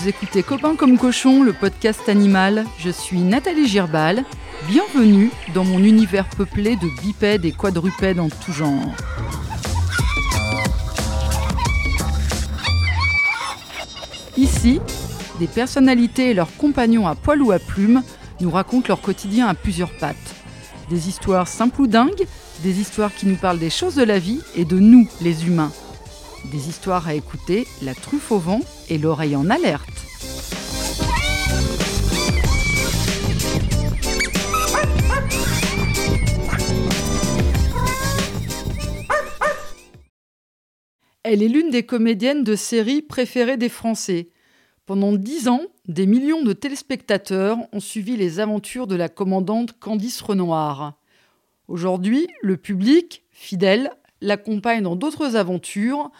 vous écoutez Copains comme cochon, le podcast animal. Je suis Nathalie Girbal. Bienvenue dans mon univers peuplé de bipèdes et quadrupèdes en tout genre. Ici, des personnalités et leurs compagnons à poil ou à plumes nous racontent leur quotidien à plusieurs pattes. Des histoires simples ou dingues, des histoires qui nous parlent des choses de la vie et de nous, les humains. Des histoires à écouter, la truffe au vent et l'oreille en alerte. Elle est l'une des comédiennes de série préférées des Français. Pendant dix ans, des millions de téléspectateurs ont suivi les aventures de la commandante Candice Renoir. Aujourd'hui, le public, fidèle, l'accompagne dans d'autres aventures.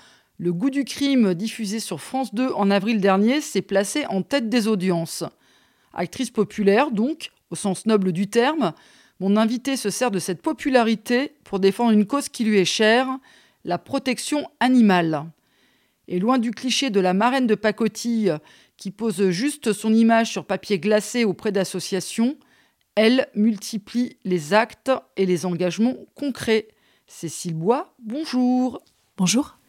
Le goût du crime, diffusé sur France 2 en avril dernier, s'est placé en tête des audiences. Actrice populaire, donc, au sens noble du terme, mon invité se sert de cette popularité pour défendre une cause qui lui est chère, la protection animale. Et loin du cliché de la marraine de pacotille qui pose juste son image sur papier glacé auprès d'associations, elle multiplie les actes et les engagements concrets. Cécile Bois, bonjour. Bonjour.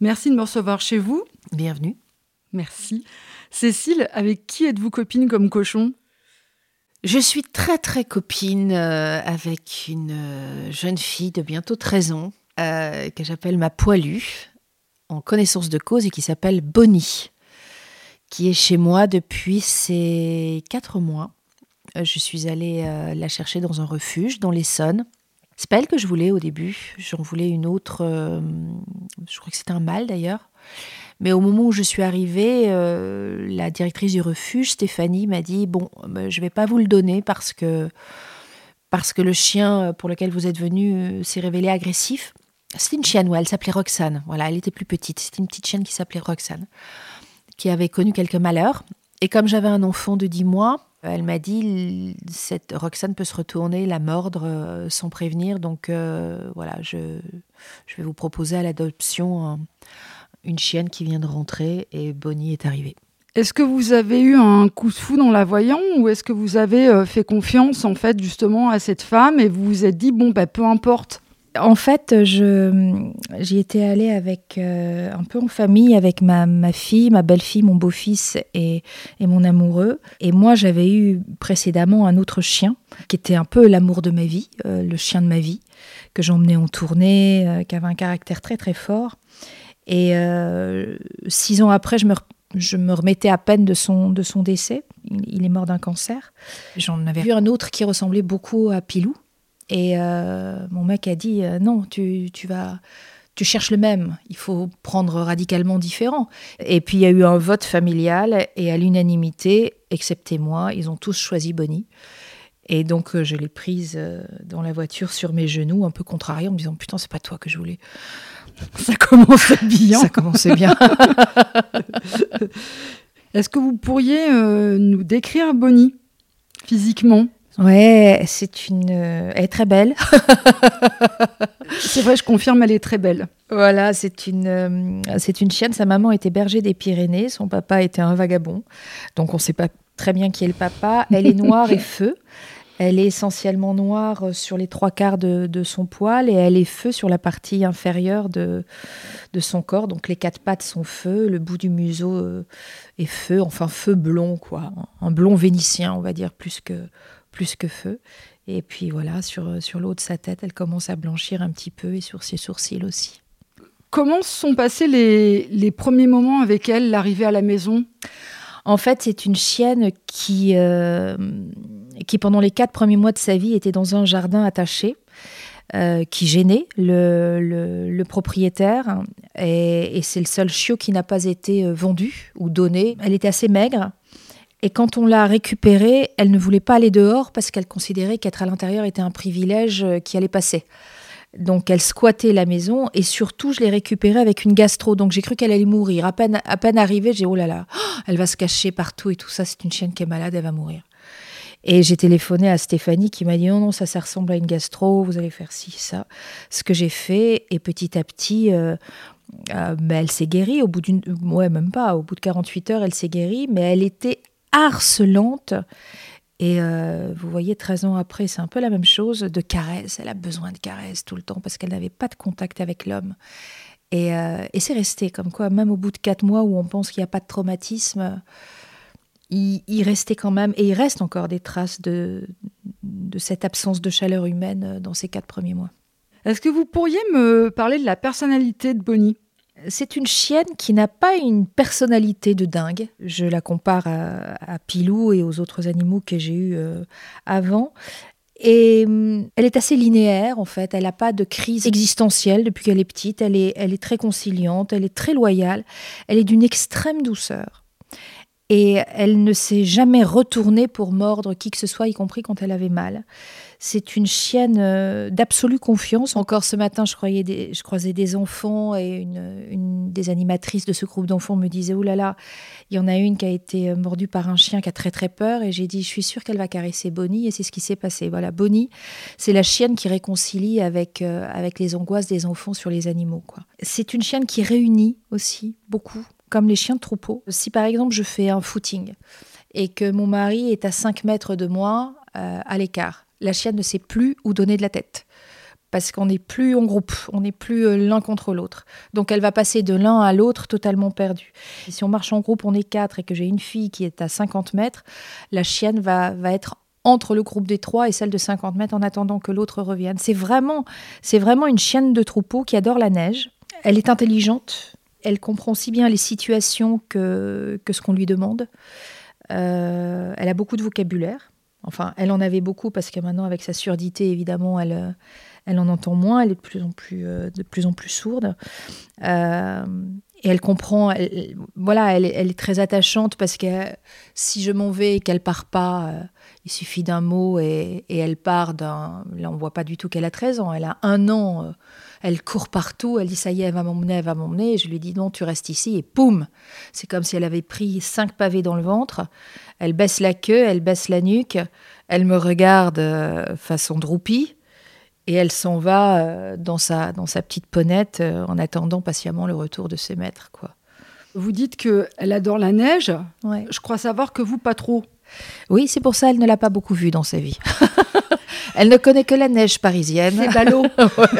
Merci de me recevoir chez vous. Bienvenue. Merci. Cécile, avec qui êtes-vous copine comme cochon? Je suis très très copine euh, avec une euh, jeune fille de bientôt 13 ans euh, que j'appelle ma poilue en connaissance de cause et qui s'appelle Bonnie, qui est chez moi depuis ces 4 mois. Je suis allée la chercher dans un refuge dans l'Essonne c'est pas elle que je voulais au début. J'en voulais une autre. Euh, je crois que c'était un mâle d'ailleurs. Mais au moment où je suis arrivée, euh, la directrice du refuge, Stéphanie, m'a dit Bon, bah, je vais pas vous le donner parce que, parce que le chien pour lequel vous êtes venu euh, s'est révélé agressif. C'était une chienne, elle s'appelait Roxane. Voilà, elle était plus petite. C'était une petite chienne qui s'appelait Roxane, qui avait connu quelques malheurs. Et comme j'avais un enfant de 10 mois, elle m'a dit, cette Roxane peut se retourner, la mordre euh, sans prévenir. Donc euh, voilà, je, je, vais vous proposer à l'adoption une chienne qui vient de rentrer et Bonnie est arrivée. Est-ce que vous avez eu un coup de fou dans la voyant ou est-ce que vous avez euh, fait confiance en fait justement à cette femme et vous vous êtes dit bon bah peu importe en fait, j'y étais allée avec euh, un peu en famille avec ma, fille, ma belle-fille, mon beau-fils et, mon amoureux. Et moi, j'avais eu précédemment un autre chien qui était un peu l'amour de ma vie, euh, le chien de ma vie, que j'emmenais en tournée, euh, qui avait un caractère très très fort. Et six ans après, je me, remettais à peine de son, de son décès. Il, est mort d'un cancer. J'en avais vu un autre qui ressemblait beaucoup à Pilou et euh, mon mec a dit euh, non, tu, tu, vas. Tu cherches le même, il faut prendre radicalement différent. Et puis il y a eu un vote familial et à l'unanimité, excepté moi, ils ont tous choisi Bonnie. Et donc euh, je l'ai prise dans la voiture sur mes genoux, un peu contrariée, en me disant putain c'est pas toi que je voulais. Ça commençait bien. Ça commençait bien. Est-ce que vous pourriez nous décrire Bonnie physiquement? Ouais, c'est une. Euh, elle est très belle. c'est vrai, je confirme, elle est très belle. Voilà, c'est une, euh, c'est une chienne. Sa maman était berger des Pyrénées, son papa était un vagabond. Donc on ne sait pas très bien qui est le papa. Elle est noire et feu. Elle est essentiellement noire sur les trois quarts de, de, son poil et elle est feu sur la partie inférieure de, de son corps. Donc les quatre pattes sont feu, le bout du museau euh, est feu, enfin feu blond, quoi. Un blond vénitien, on va dire, plus que, plus que feu. Et puis voilà, sur, sur le haut de sa tête, elle commence à blanchir un petit peu et sur ses sourcils aussi. Comment sont passés les, les premiers moments avec elle, l'arrivée à la maison? En fait, c'est une chienne qui, euh, qui, pendant les quatre premiers mois de sa vie, était dans un jardin attaché. Euh, qui gênait le, le, propriétaire et, et c'est le seul chiot qui n'a pas été euh, vendu ou donné. Elle était assez maigre, et quand on l'a récupérée, elle ne voulait pas aller dehors parce qu'elle considérait qu'être à l'intérieur était un privilège euh, qui allait passer. Donc elle squattait la maison et surtout je l'ai récupérée avec une gastro. Donc j'ai cru qu'elle allait mourir. À peine, arrivée, j'ai oh là là, elle va se cacher partout et tout ça. C'est une chienne qui est malade, elle va mourir. Et j'ai téléphoné à Stéphanie qui m'a dit non, non, ça, ça ressemble à une gastro, vous allez faire ci, ça. Ce que j'ai fait, et petit à petit, euh, euh, ben, elle s'est guérie au bout d'une. Ouais, même pas, au bout de 48 heures, elle s'est guérie, mais elle était harcelante. Et euh, vous voyez, 13 ans après, c'est un peu la même chose, de caresses. Elle a besoin de caresses tout le temps parce qu'elle n'avait pas de contact avec l'homme. Et, et c'est resté comme quoi, même au bout de 4 mois où on pense qu'il n'y a pas de traumatisme, il, restait quand même, et il reste encore des traces de, de cette absence de chaleur humaine euh, dans ces quatre premiers mois. Est-ce que vous pourriez me parler de la personnalité de Bonnie? C'est une chienne qui n'a pas une personnalité de dingue. Je la compare à, Pilou et aux autres animaux que j'ai eus euh, avant. Et hum, elle est assez linéaire en fait. Elle n'a pas de crise existentielle depuis qu'elle est petite. Elle est, elle est très conciliante, elle est très loyale. Elle est d'une extrême douceur et elle ne s'est jamais retournée pour mordre qui que ce soit, y compris quand elle avait mal. C'est une chienne euh, d'absolue confiance. Encore ce matin, je, croyais je croisais des enfants et une, des animatrices de ce groupe d'enfants me disait Oh là là, il y en a une qui a été euh, mordue par un chien qui a très très peur. Et j'ai dit Je suis sûre qu'elle va caresser Bonnie. Et c'est ce qui s'est passé. Voilà, Bonnie, c'est la chienne qui réconcilie avec, euh, avec les angoisses des enfants sur les animaux. C'est une chienne qui réunit aussi beaucoup comme les chiens de troupeau. Si par exemple je fais un footing et que mon mari est à 5 mètres de moi à l'écart, la chienne ne sait plus où donner de la tête. Parce qu'on n'est plus en groupe, on n'est plus euh, l'un contre l'autre. Donc elle va passer de l'un à l'autre totalement perdue. si on marche en groupe, on est quatre et que j'ai une fille qui est à 50 mètres, la chienne va, va être entre le groupe des trois et celle de 50 mètres en attendant que l'autre revienne. C'est vraiment, c'est vraiment une chienne de troupeau qui adore la neige. Elle est intelligente, elle comprend si bien les situations que, que ce qu'on lui demande. Euh, elle a beaucoup de vocabulaire. Enfin, elle en avait beaucoup parce que maintenant, avec sa surdité, évidemment, elle, euh, elle en entend moins. Elle est de plus en plus, euh, de plus, en plus sourde. et elle comprend. voilà, elle, elle, est très attachante parce que si je m'en vais et qu'elle part pas, il suffit d'un mot et, et, elle part d'un. Là, on voit pas du tout qu'elle a 13 ans. Elle a un an elle court partout, elle dit ça y est, elle va m'emmener, elle va m'emmener. je lui dis non, tu restes ici. Et poum C'est comme si elle avait pris cinq pavés dans le ventre. Elle baisse la queue, elle baisse la nuque, elle me regarde euh, façon droupie. Et elle s'en va euh, dans, sa, dans sa petite ponette euh, en attendant patiemment le retour de ses maîtres. quoi. Vous dites qu'elle adore la neige. Je crois savoir que vous, pas trop. Oui, c'est pour ça qu'elle ne l'a pas beaucoup vue dans sa vie. Elle ne connaît que la neige parisienne. C'est ballot.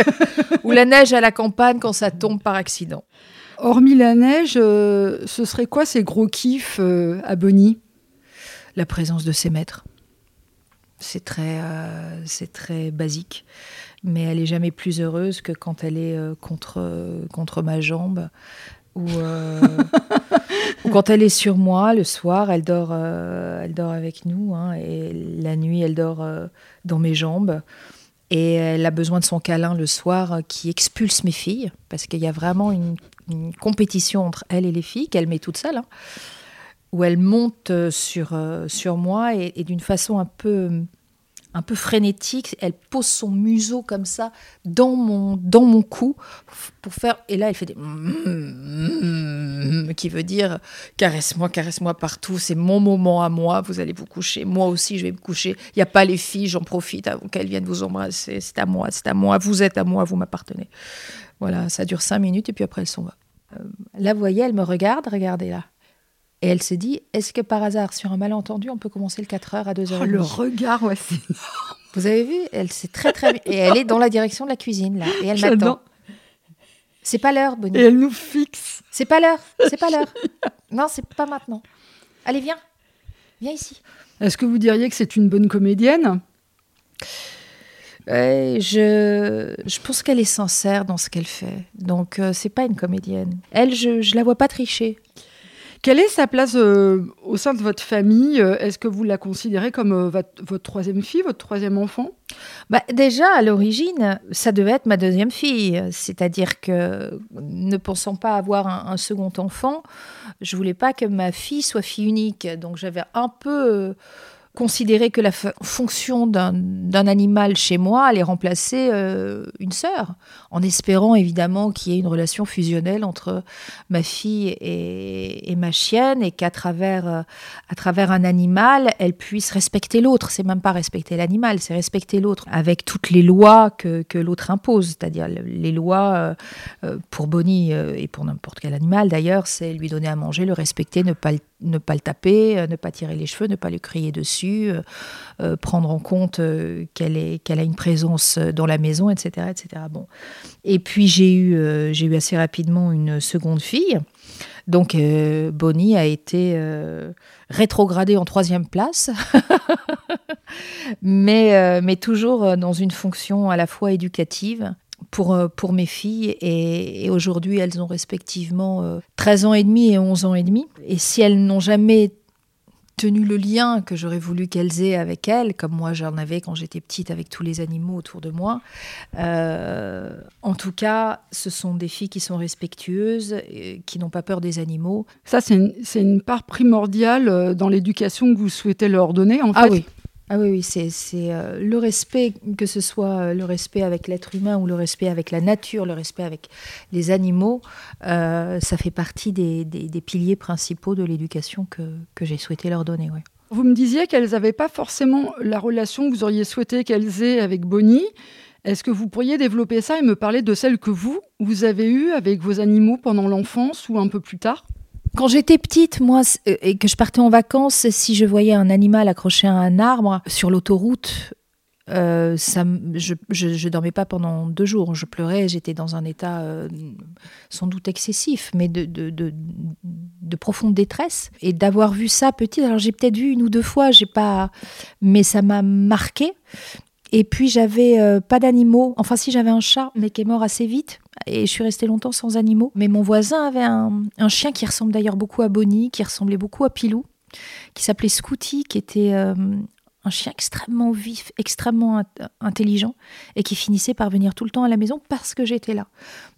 Ou la neige à la campagne quand ça tombe par accident. Hormis la neige, euh, ce serait quoi ces gros kiffs euh, à Bonnie La présence de ses maîtres. C'est très, euh, c'est très basique, mais elle est jamais plus heureuse que quand elle est contre, contre ma jambe euh, ou, quand elle est sur moi le soir, elle dort, euh, elle dort avec nous, hein, et la nuit, elle dort euh, dans mes jambes. Et elle a besoin de son câlin le soir qui expulse mes filles, parce qu'il y a vraiment une, compétition entre elle et les filles qu'elle met toute seule, hein, où elle monte sur, sur moi et d'une façon un peu un peu frénétique. Elle pose son museau comme ça dans mon, dans mon cou pour faire. Et là, elle fait des. qui veut dire caresse-moi, caresse-moi partout. C'est mon moment à moi. Vous allez vous coucher. Moi aussi, je vais me coucher. Il n'y a pas les filles. J'en profite avant qu'elles viennent vous embrasser. C'est à moi, c'est à moi. Vous êtes à moi, vous m'appartenez. Voilà, ça dure cinq minutes et puis après, elles s'en va. Euh, là, vous voyez, elle me regarde. Regardez là. Et elle se dit, est-ce que par hasard, sur un malentendu, on peut commencer le 4h à 2h oh, Le regard, ouais, c'est Vous avez vu Elle sait très très bien. Et elle est dans la direction de la cuisine, là. Et elle m'attend. C'est pas l'heure, Bonnie. Et elle nous fixe. C'est pas l'heure. C'est pas l'heure. non, c'est pas maintenant. Allez, viens. Viens ici. Est-ce que vous diriez que c'est une bonne comédienne? Je, je pense qu'elle est sincère dans ce qu'elle fait. Donc, euh, c'est pas une comédienne. Elle, je, je la vois pas tricher. Quelle est sa place euh, au sein de votre famille euh, Est-ce que vous la considérez comme euh, votre, troisième fille, votre troisième enfant? Bah, Déjà, à l'origine, ça devait être ma deuxième fille. C'est-à-dire que, ne pensant pas avoir un, second enfant, je voulais pas que ma fille soit fille unique. Donc j'avais un peu considérer que la fonction d'un animal chez moi allait remplacer euh, une sœur, en espérant évidemment qu'il y ait une relation fusionnelle entre ma fille et, ma chienne et qu'à travers, euh, travers un animal, elle puisse respecter l'autre. C'est même pas respecter l'animal, c'est respecter l'autre avec toutes les lois que, l'autre impose, c'est-à-dire les lois euh, pour Bonnie et pour n'importe quel animal d'ailleurs, c'est lui donner à manger, le respecter, ne pas, ne pas le taper, ne pas tirer les cheveux, ne pas lui crier dessus euh, euh, prendre en compte euh, qu'elle a une présence dans la maison, etc. etc. Bon. Et puis j'ai eu, j'ai eu assez rapidement une seconde fille. Donc Bonnie a été rétrogradée en troisième place, mais, mais toujours dans une fonction à la fois éducative pour, pour mes filles. Et, et aujourd'hui, elles ont respectivement 13 ans et demi et 11 ans et demi. Et si elles n'ont jamais tenu le lien que j'aurais voulu qu'elles aient avec elles, comme moi j'en avais quand j'étais petite avec tous les animaux autour de moi. Euh, en tout cas, ce sont des filles qui sont respectueuses, qui n'ont pas peur des animaux. Ça, c'est une, une, part primordiale euh, dans l'éducation que vous souhaitez leur donner, en ah fait. Oui, ah oui, oui, c'est euh, le respect, que ce soit euh, le respect avec l'être humain ou le respect avec la nature, le respect avec les animaux, euh, ça fait partie des, piliers principaux de l'éducation que, j'ai souhaité leur donner. Vous me disiez qu'elles n'avaient pas forcément la relation que vous auriez souhaité qu'elles aient avec Bonnie. Est-ce que vous pourriez développer ça et me parler de celle que vous, vous avez eue avec vos animaux pendant l'enfance ou un peu plus tard? Quand j'étais petite, moi, euh, et que je partais en vacances, si je voyais un animal accroché à un arbre sur l'autoroute, euh, ça, je, je, dormais pas pendant deux jours. Je pleurais, j'étais dans un état euh, sans doute excessif, mais de, de, de, de profonde détresse. Et d'avoir vu ça petite, alors j'ai peut-être vu une ou deux fois, j'ai pas, mais ça m'a marqué. Et puis j'avais euh, pas d'animaux. Enfin si j'avais un chat, mais qui est mort assez vite. Et je suis restée longtemps sans animaux. Mais mon voisin avait un, chien qui ressemble d'ailleurs beaucoup à Bonnie, qui ressemblait beaucoup à Pilou, qui s'appelait Scooty, qui était euh, un chien extrêmement vif, extrêmement intelligent et qui finissait par venir tout le temps à la maison parce que j'étais là.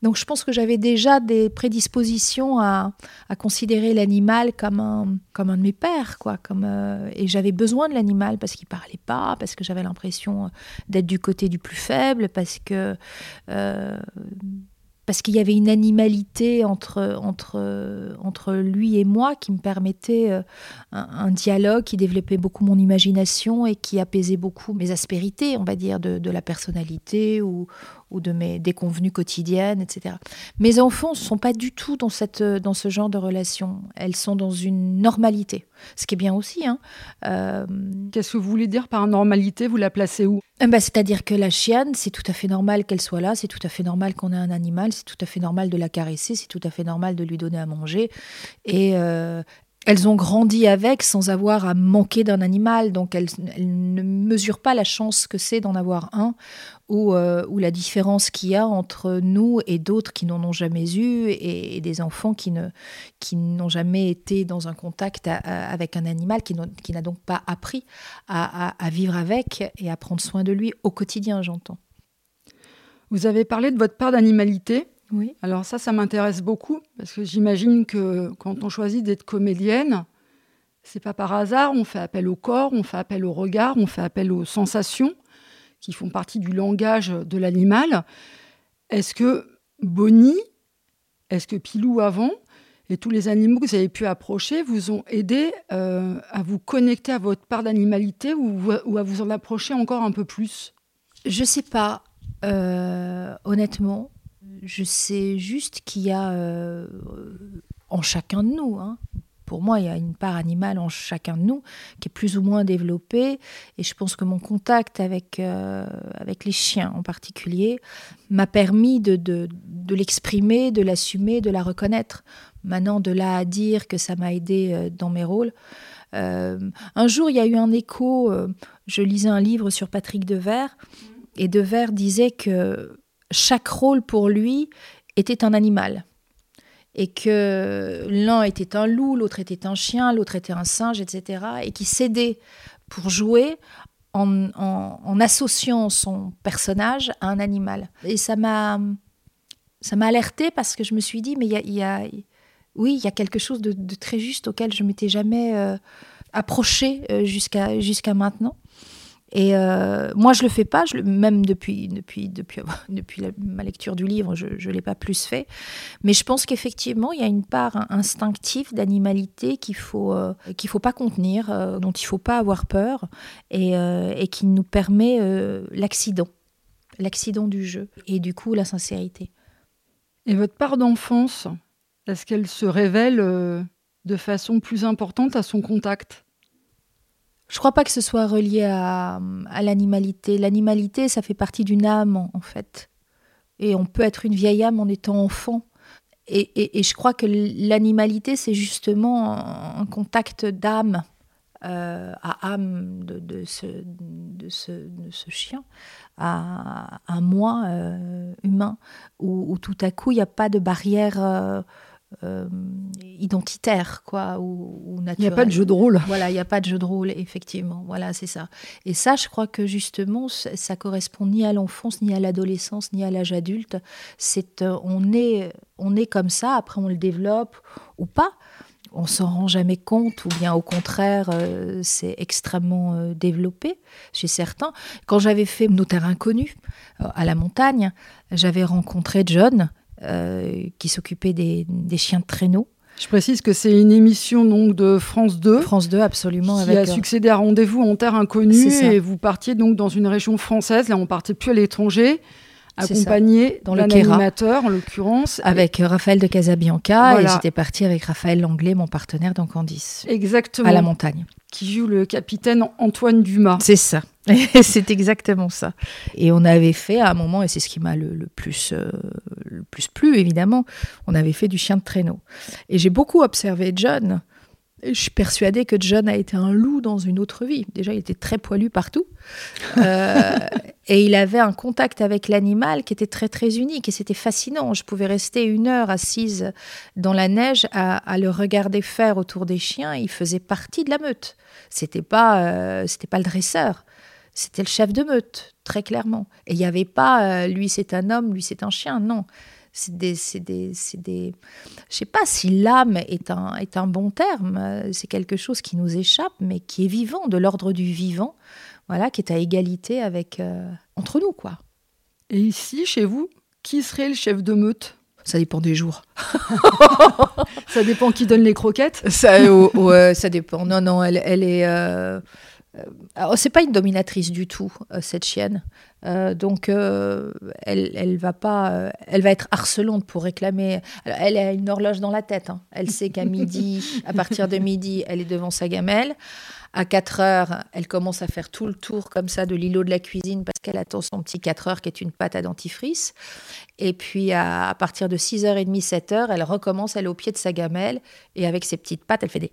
Donc je pense que j'avais déjà des prédispositions à, considérer l'animal comme un, comme un de mes pères, quoi. Comme, euh, et j'avais besoin de l'animal parce qu'il parlait pas, parce que j'avais l'impression d'être du côté du plus faible, parce que euh, parce qu'il y avait une animalité entre, lui et moi qui me permettait euh, un, dialogue qui développait beaucoup mon imagination et qui apaisait beaucoup mes aspérités, on va dire, de, de la personnalité ou, ou de mes déconvenues quotidiennes, etc. Mes enfants ne sont pas du tout dans, cette, dans ce genre de relation. Elles sont dans une normalité, ce qui est bien aussi. Hein. Euh, Qu'est-ce que vous voulez dire par normalité? Vous la placez où? Ben, C'est-à-dire que la chienne, c'est tout à fait normal qu'elle soit là, c'est tout à fait normal qu'on ait un animal, c'est tout à fait normal de la caresser, c'est tout à fait normal de lui donner à manger. Et euh, elles ont grandi avec sans avoir à manquer d'un animal, donc elles, ne mesurent pas la chance que c'est d'en avoir un ou, euh, ou la différence qu'il y a entre nous et d'autres qui n'en ont jamais eu et, des enfants qui, ne, qui n'ont jamais été dans un contact avec un animal, qui, qui n'a donc pas appris à, à vivre avec et à prendre soin de lui au quotidien, j'entends. Vous avez parlé de votre part d'animalité. Oui. Alors ça, ça m'intéresse beaucoup parce que j'imagine que quand on choisit d'être comédienne, c'est pas par hasard. On fait appel au corps, on fait appel au regard, on fait appel aux sensations qui font partie du langage de l'animal. Est-ce que Bonnie, est-ce que Pilou avant et tous les animaux que vous avez pu approcher vous ont aidé euh, à vous connecter à votre part d'animalité ou, à vous en approcher encore un peu plus? Je sais pas. Euh, honnêtement, je sais juste qu'il y a euh, en chacun de nous, hein. Pour moi, il y a une part animale en chacun de nous qui est plus ou moins développée. Et je pense que mon contact avec, euh, les chiens en particulier m'a permis de, l'exprimer, de l'assumer, de la reconnaître. Maintenant, de là à dire que ça m'a aidé euh, dans mes rôles. un jour, il y a eu un écho. je lisais un livre sur Patrick Devers. Et Devers disait que chaque rôle pour lui était un animal. Et que l'un était un loup, l'autre était un chien, l'autre était un singe, etc. Et qui s'aidait pour jouer en, associant son personnage à un animal. Et ça m'a ça m'a alerté parce que je me suis dit, mais il y a, oui, il y a quelque chose de, très juste auquel je m'étais jamais euh, approché jusqu'à jusqu'à maintenant. Et euh, moi, je le fais pas, même depuis, depuis, depuis, ma lecture du livre, je ne l'ai pas plus fait. Mais je pense qu'effectivement, il y a une part instinctive d'animalité qu'il faut, euh, qu'il faut pas contenir, euh, dont il faut pas avoir peur, et qui nous permet l'accident, l'accident du jeu, et du coup la sincérité. Et votre part d'enfance, est-ce qu'elle se révèle de façon plus importante à son contact? Je crois pas que ce soit relié à, l'animalité. L'animalité, ça fait partie d'une âme, en fait. Et on peut être une vieille âme en étant enfant. Et, je crois que l'animalité, c'est justement un contact d'âme euh, à âme de, ce, chien, à un moi euh, humain, où, tout à coup, il n'y a pas de barrière. Euh, euh, identitaire, quoi, ou, naturel. Il n'y a pas de jeu de rôle. Voilà, il n'y a pas de jeu de rôle, effectivement. Voilà, c'est ça. Et ça, je crois que justement, ça correspond ni à l'enfance, ni à l'adolescence, ni à l'âge adulte. C'est, euh, on est, on est comme ça. Après, on le développe ou pas. On s'en rend jamais compte, ou bien au contraire, euh, c'est extrêmement développé chez certains. Quand j'avais fait Nos terres inconnus à la montagne, j'avais rencontré John, qui s'occupait des, chiens de traîneau. Je précise que c'est une émission donc de France 2. France 2, absolument. Qui a euh, succédé à Rendez-vous en Terre Inconnue. Et vous partiez donc dans une région française. Là, on partait plus à l'étranger accompagné dans animateur en l'occurrence. Avec Raphaël de Casabianca et j'étais partie avec Raphaël Langlais, mon partenaire dans Candice. Exactement. À la montagne. Qui joue le capitaine Antoine Dumas. C'est ça. c'est exactement ça. Et on avait fait à un moment, et c'est ce qui m'a le, plus, euh, le plus plu évidemment, on avait fait du chien de traîneau. Et j'ai beaucoup observé John je suis persuadée que John a été un loup dans une autre vie. Déjà, il était très poilu partout. Euh, et il avait un contact avec l'animal qui était très, très unique. Et c'était fascinant. Je pouvais rester une heure assise dans la neige à, le regarder faire autour des chiens. Il faisait partie de la meute. C'était pas, euh, c'était pas le dresseur. C'était le chef de meute, très clairement. Et il n'y avait pas, euh, lui c'est un homme, lui c'est un chien. Non c'est des, c'est des, c'est des... Je sais pas si l'âme est un, est un bon terme, c'est quelque chose qui nous échappe, mais qui est vivant, de l'ordre du vivant, voilà, qui est à égalité avec euh, entre nous, quoi. Et ici, chez vous, qui serait le chef de meute? Ça dépend des jours. ça dépend qui donne les croquettes? Ça, ouais, ça dépend. Non, non, elle, elle est. Euh, euh, c'est pas une dominatrice du tout, cette chienne. Euh, donc, euh, elle, elle va pas, euh, elle va être harcelante pour réclamer. elle a une horloge dans la tête. Hein. Elle sait qu'à midi, à partir de midi, elle est devant sa gamelle. À 4 heures, elle commence à faire tout le tour comme ça de l'îlot de la cuisine parce qu'elle attend son petit 4 heures qui est une pâte à dentifrice. Et puis à, partir de 6h30, 7h, elle recommence, elle est au pied de sa gamelle et avec ses petites pattes, elle fait des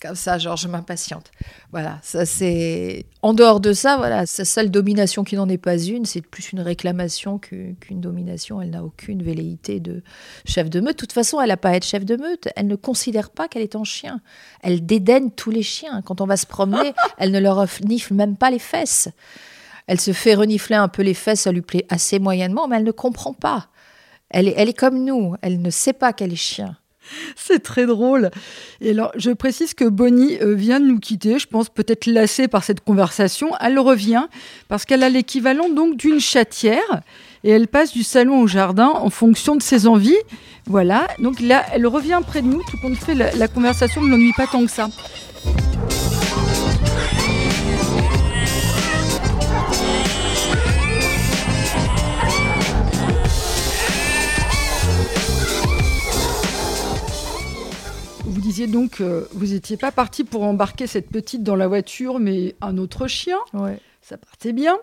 comme ça, genre je m'impatiente. Voilà, ça c'est. En dehors de ça, voilà, sa seule domination qui n'en est pas une, c'est plus une réclamation qu'une domination. Elle n'a aucune velléité de chef de meute. De toute façon, elle n'a pas à être chef de meute. Elle ne considère pas qu'elle est en chien. Elle dédaigne tous les chiens. Quand on va se promener, elle ne leur renifle même pas les fesses. Elle se fait renifler un peu les fesses, ça lui plaît assez moyennement, mais elle ne comprend pas. Elle est, elle est comme nous. Elle ne sait pas qu'elle est chien. C'est très drôle. Et alors, je précise que Bonnie euh, vient de nous quitter. Je pense peut-être lassée par cette conversation. Elle revient parce qu'elle a l'équivalent donc d'une chatière et elle passe du salon au jardin en fonction de ses envies. Voilà. Donc là, elle revient près de nous. Tout compte fait, la, la conversation ne l'ennuie pas tant que ça. Disiez donc vous n'étiez pas parti pour embarquer cette petite dans la voiture, mais un autre chien. Ouais. Ça partait bien.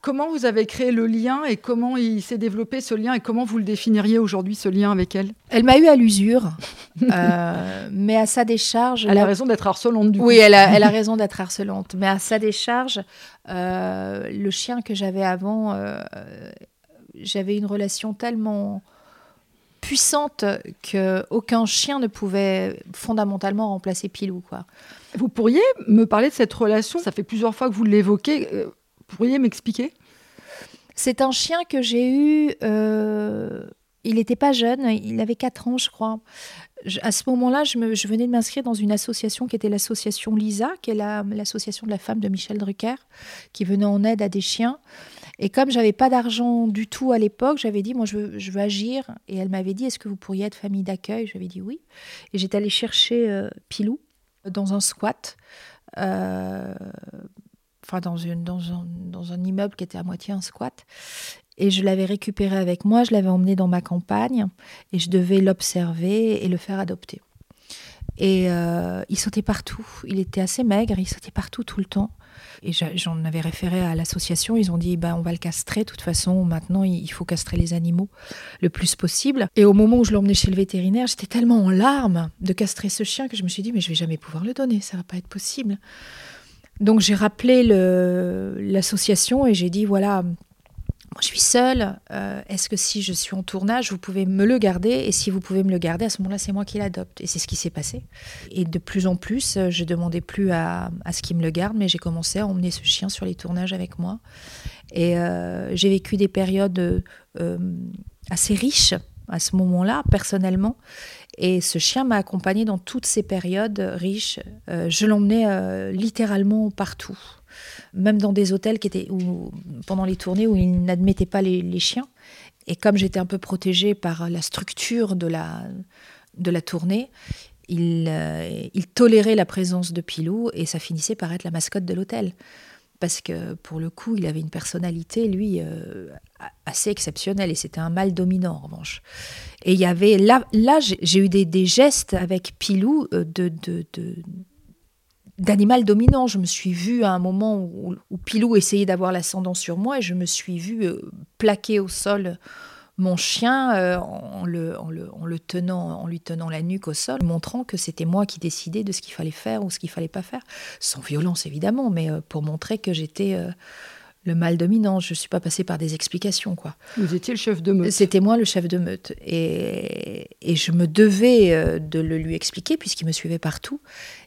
Comment vous avez créé le lien et comment il s'est développé ce lien et comment vous le définiriez aujourd'hui ce lien avec elle? Elle m'a eu à l'usure, euh, mais à sa décharge. Elle a raison d'être harcelante du coup. Oui, elle a, elle a raison d'être harcelante, mais à sa décharge, euh, le chien que j'avais avant, euh, j'avais une relation tellement puissante que aucun chien ne pouvait fondamentalement remplacer Pilou. Quoi. Vous pourriez me parler de cette relation? Ça fait plusieurs fois que vous l'évoquez. Euh, pourriez m'expliquer? C'est un chien que j'ai eu. Euh, il n'était pas jeune, il avait 4 ans, je crois. à ce moment-là, je, venais de m'inscrire dans une association qui était l'association LISA, qui est l'association de la femme de Michel Drucker, qui venait en aide à des chiens. Et comme j'avais pas d'argent du tout à l'époque, j'avais dit, moi, je veux, agir. Et elle m'avait dit, est-ce que vous pourriez être famille d'accueil? J'avais dit oui. Et j'étais allée chercher euh, Pilou dans un squat. Euh, enfin, dans, un immeuble qui était à moitié un squat. Et je l'avais récupéré avec moi, je l'avais emmené dans ma campagne et je devais l'observer et le faire adopter. Et euh, il sautait partout. Il était assez maigre, il sautait partout tout le temps. Et j'en avais référé à l'association. Ils ont dit bah, on va le castrer. De toute façon, maintenant, il faut castrer les animaux le plus possible. Et au moment où je l'emmenais chez le vétérinaire, j'étais tellement en larmes de castrer ce chien que je me suis dit mais je vais jamais pouvoir le donner. Ça va pas être possible. Donc j'ai rappelé l'association et j'ai dit voilà, moi, je suis seule. Euh, est-ce que si je suis en tournage, vous pouvez me le garder Et si vous pouvez me le garder, à ce moment-là, c'est moi qui l'adopte. Et c'est ce qui s'est passé. Et de plus en plus, euh, je demandais plus à, ce qu'il me le garde, mais j'ai commencé à emmener ce chien sur les tournages avec moi. Et euh, j'ai vécu des périodes assez riches à ce moment-là, personnellement. Et ce chien m'a accompagnée dans toutes ces périodes riches. je l'emmenais littéralement partout même dans des hôtels qui étaient où, pendant les tournées où ils n'admettaient pas les, chiens. Et comme j'étais un peu protégée par la structure de la, de la tournée, il, euh, tolérait la présence de Pilou et ça finissait par être la mascotte de l'hôtel. Parce que pour le coup, il avait une personnalité, lui, euh, assez exceptionnelle et c'était un mal dominant en revanche. Et il y avait là, là j'ai eu des, des, gestes avec Pilou euh, de, de, de d'animal dominant. Je me suis vue à un moment où, Pilou essayait d'avoir l'ascendant sur moi et je me suis vue euh, plaquer au sol mon chien euh, en, le, en, le, tenant, en lui tenant la nuque au sol, montrant que c'était moi qui décidais de ce qu'il fallait faire ou ce qu'il fallait pas faire. Sans violence évidemment, mais euh, pour montrer que j'étais le mal dominant. Je ne suis pas passée par des explications. quoi. Vous étiez le chef de meute. C'était moi le chef de meute. Et, et je me devais de le lui expliquer puisqu'il me suivait partout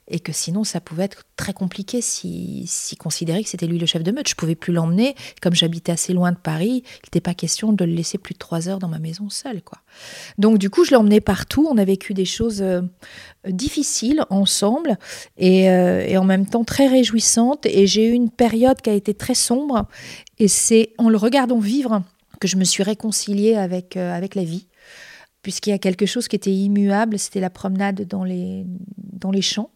et que sinon ça pouvait être très compliqué si, si considérait que c'était lui le chef de meute. Je pouvais plus l'emmener, comme j'habitais assez loin de Paris, il n'était pas question de le laisser plus de trois heures dans ma maison seul. Quoi. Donc du coup, je l'emmenais partout, on a vécu des choses euh, difficiles ensemble et, euh, et, en même temps très réjouissantes, et j'ai eu une période qui a été très sombre, et c'est en le regardant vivre que je me suis réconciliée avec, euh, avec la vie puisqu'il y a quelque chose qui était immuable, c'était la promenade dans les, dans les champs,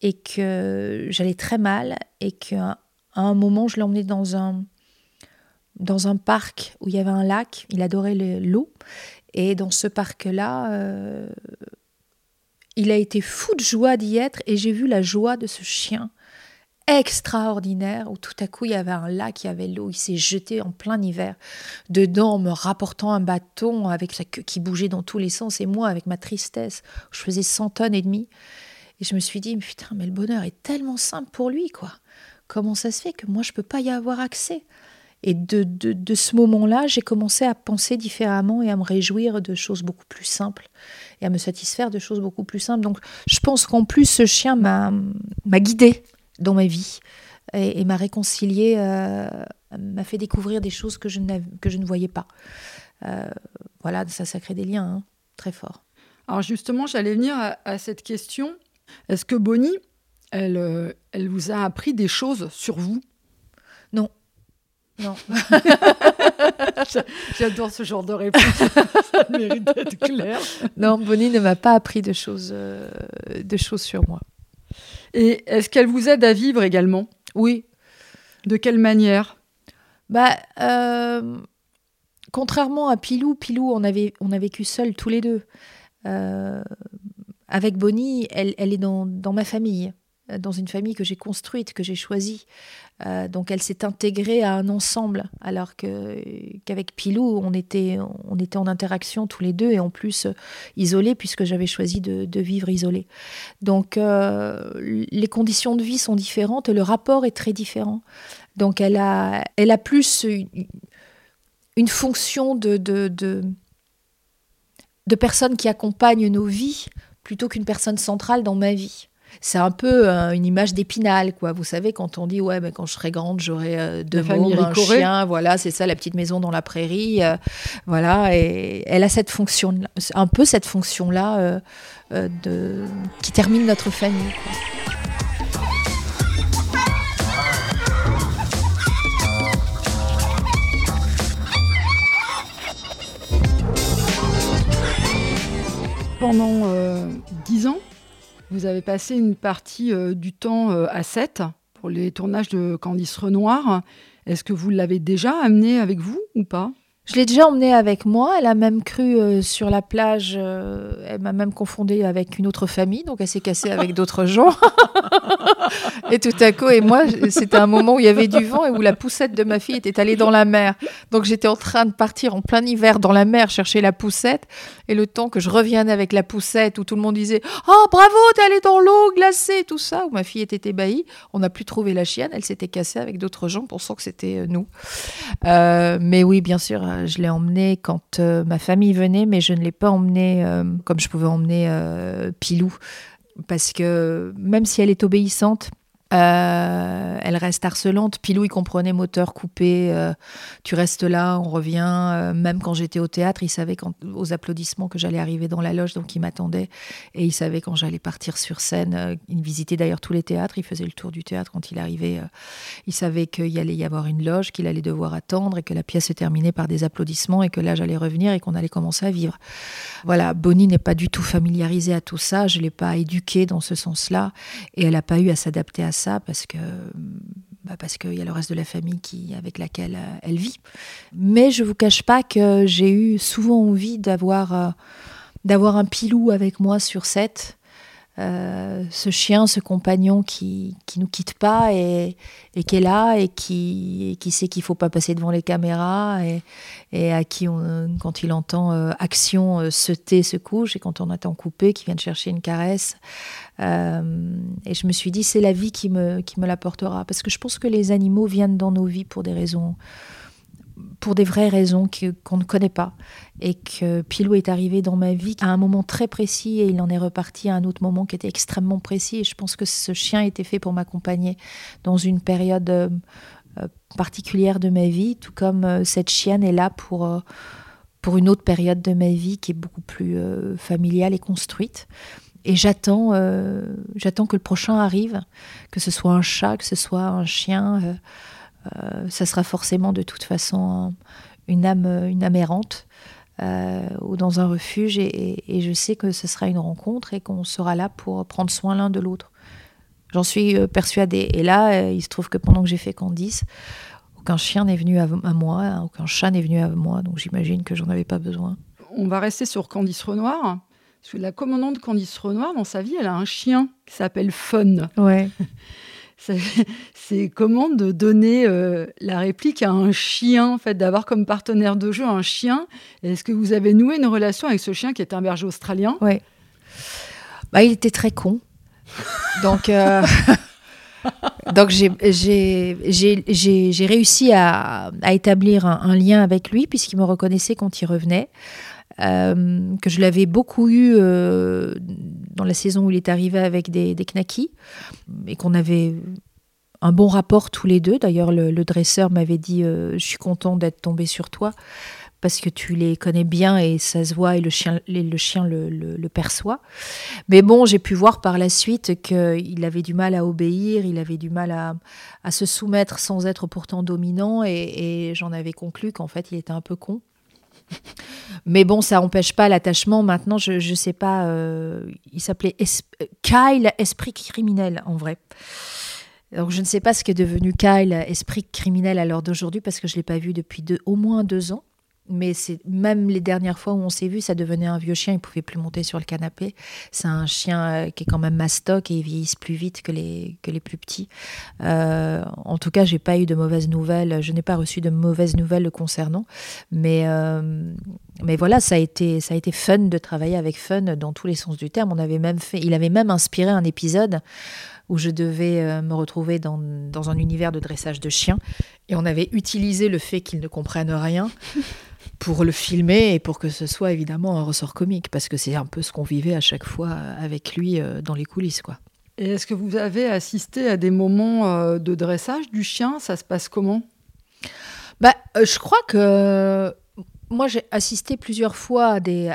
et que j'allais très mal, et qu'à un moment, je l'emmenais dans un, dans un parc où il y avait un lac, il adorait l'eau, et dans ce parc-là, euh, il a été fou de joie d'y être, et j'ai vu la joie de ce chien extraordinaire où tout à coup il y avait un lac, il y avait l'eau, il s'est jeté en plein hiver dedans en me rapportant un bâton avec sa queue qui bougeait dans tous les sens et moi avec ma tristesse, je faisais 100 tonnes et demie. Et je me suis dit, putain, mais le bonheur est tellement simple pour lui, quoi. Comment ça se fait que moi je peux pas y avoir accès? Et de, de, de ce moment-là, j'ai commencé à penser différemment et à me réjouir de choses beaucoup plus simples et à me satisfaire de choses beaucoup plus simples. Donc je pense qu'en plus ce chien m'a guidée dans ma vie et, m'a réconcilié, euh, m'a fait découvrir des choses que je, que je ne voyais pas. Euh, voilà, ça, ça crée des liens hein, très forts. Alors justement, j'allais venir à, cette question. Est-ce que Bonnie, elle, euh, elle vous a appris des choses sur vous? Non. Non. J'adore ce genre de réponse. Ça mérite d'être clair. Non, Bonnie ne m'a pas appris de choses, de choses sur moi. Et est-ce qu'elle vous aide à vivre également? Oui. De quelle manière? Bah, euh, contrairement à Pilou, Pilou, on, avait, on a vécu seuls tous les deux. Euh, avec Bonnie, elle, elle est dans, dans ma famille. Euh, dans une famille que j'ai construite, que j'ai choisie. Euh, donc elle s'est intégrée à un ensemble, alors qu'avec Pilou, on était, on était en interaction tous les deux et en plus euh, isolés, puisque j'avais choisi de, vivre isolé. Donc les conditions de vie sont différentes le rapport est très différent. Donc elle a, elle a plus une, fonction de, de, de personne qui accompagne nos vies plutôt qu'une personne centrale dans ma vie. C'est un peu une image d'épinal, quoi. Vous savez, quand on dit, ouais, ben, quand je serai grande, j'aurai deux mômes, un chien, voilà, c'est ça, la petite maison dans la prairie, voilà, et elle a cette fonction, un peu cette fonction-là de, qui termine notre famille. Pendant euh, dix ans, vous avez passé une partie euh, du temps euh, à 7 pour les tournages de Candice Renoir. Est-ce que vous l'avez déjà amené avec vous ou pas? Je l'ai déjà emmenée avec moi. Elle a même cru euh, sur la plage. Euh, elle m'a même confondée avec une autre famille. Donc, elle s'est cassée avec d'autres gens. et tout à coup, et moi, c'était un moment où il y avait du vent et où la poussette de ma fille était allée dans la mer. Donc, j'étais en train de partir en plein hiver dans la mer chercher la poussette. Et le temps que je revienne avec la poussette, où tout le monde disait Oh, bravo, t'es allée dans l'eau glacée, tout ça, où ma fille était ébahie. On n'a plus trouvé la chienne. Elle s'était cassée avec d'autres gens pensant que c'était euh, nous. mais oui, bien sûr euh, je l'ai emmené quand euh, ma famille venait, mais je ne l'ai pas emmené euh, comme je pouvais emmener Pilou. Parce que même si elle est obéissante, euh, elle reste harcelante. Pilou, il comprenait moteur coupé. Euh, tu restes là, on revient. Euh, même quand j'étais au théâtre, il savait quand, aux applaudissements que j'allais arriver dans la loge, donc il m'attendait. Et il savait quand j'allais partir sur scène. il visitait d'ailleurs tous les théâtres. Il faisait le tour du théâtre quand il arrivait. il savait qu'il allait y avoir une loge, qu'il allait devoir attendre et que la pièce se terminait par des applaudissements et que là j'allais revenir et qu'on allait commencer à vivre. Voilà, Bonnie n'est pas du tout familiarisée à tout ça. Je l'ai pas éduquée dans ce sens-là et elle n'a pas eu à s'adapter à ça parce que bah qu'il y a le reste de la famille qui, avec laquelle euh, elle vit. Mais je vous cache pas que j'ai eu souvent envie d'avoir euh, un pilou avec moi sur set euh, ce chien, ce compagnon qui qui nous quitte pas et, et qui est là et qui, qui sait qu'il faut pas passer devant les caméras et, et à qui on, quand il entend euh, action euh, se tait, se couche et quand on attend couper, qui vient de chercher une caresse. et je me suis dit c'est la vie qui me qui me l'apportera parce que je pense que les animaux viennent dans nos vies pour des raisons pour des vraies raisons qu'on ne connaît pas. Et que Pilou est arrivé dans ma vie à un moment très précis et il en est reparti à un autre moment qui était extrêmement précis. Et je pense que ce chien était fait pour m'accompagner dans une période euh, euh, particulière de ma vie, tout comme euh, cette chienne est là pour, pour une autre période de ma vie qui est beaucoup plus familiale et construite. Et j'attends, j'attends que le prochain arrive, que ce soit un chat, que ce soit un chien ça sera forcément de toute façon une âme, une âme errante euh, ou dans un refuge. Et, je sais que ce sera une rencontre et qu'on sera là pour prendre soin l'un de l'autre. J'en suis euh, persuadée. Et là, il se trouve que pendant que j'ai fait Candice, aucun chien n'est venu à, moi, aucun chat n'est venu à moi, donc j'imagine que j'en avais pas besoin. On va rester sur Candice Renoir. Parce que la commandante Candice Renoir, dans sa vie, elle a un chien qui s'appelle Fun. Ouais. c'est comment de donner euh, la réplique à un chien, en fait, d'avoir comme partenaire de jeu un chien? Est-ce que vous avez noué une relation avec ce chien qui est un berger australien? Oui. Bah, il était très con. Donc, euh, donc j'ai réussi à, à établir un, lien avec lui puisqu'il me reconnaissait quand il revenait. Euh, que je l'avais beaucoup eu dans la saison où il est arrivé avec des, des knackis, et qu'on avait un bon rapport tous les deux. D'ailleurs, le, dresseur m'avait dit euh, Je suis content d'être tombé sur toi parce que tu les connais bien et ça se voit et le chien le, perçoit. Mais bon, j'ai pu voir par la suite qu'il avait du mal à obéir, il avait du mal à, se soumettre sans être pourtant dominant et j'en avais conclu qu'en fait il était un peu con. Mais bon, ça n'empêche pas l'attachement. Maintenant, je ne sais pas. Euh, il s'appelait Kyle Esprit criminel, en vrai. Donc, je ne sais pas ce qu'est devenu Kyle Esprit criminel à l'heure d'aujourd'hui parce que je ne l'ai pas vu depuis au moins deux ans mais c'est même les dernières fois où on s'est vu, ça devenait un vieux chien, il pouvait plus monter sur le canapé. C'est un chien euh, qui est quand même mastoc et il vieillissent plus vite que les, que les plus petits. Euh, en tout cas, j'ai pas eu de mauvaises nouvelles, je n'ai pas reçu de mauvaises nouvelles le concernant, mais euh, mais voilà, ça a été ça a été fun de travailler avec Fun dans tous les sens du terme. On avait même fait, il avait même inspiré un épisode où je devais me retrouver dans, dans un univers de dressage de chiens et on avait utilisé le fait qu'ils ne comprennent rien pour le filmer et pour que ce soit évidemment un ressort comique, parce que c'est un peu ce qu'on vivait à chaque fois avec lui euh, dans les coulisses. quoi. Et est-ce que vous avez assisté à des moments euh, de dressage du chien? Ça se passe comment? Bah, euh, Je crois que moi, j'ai assisté plusieurs fois à des.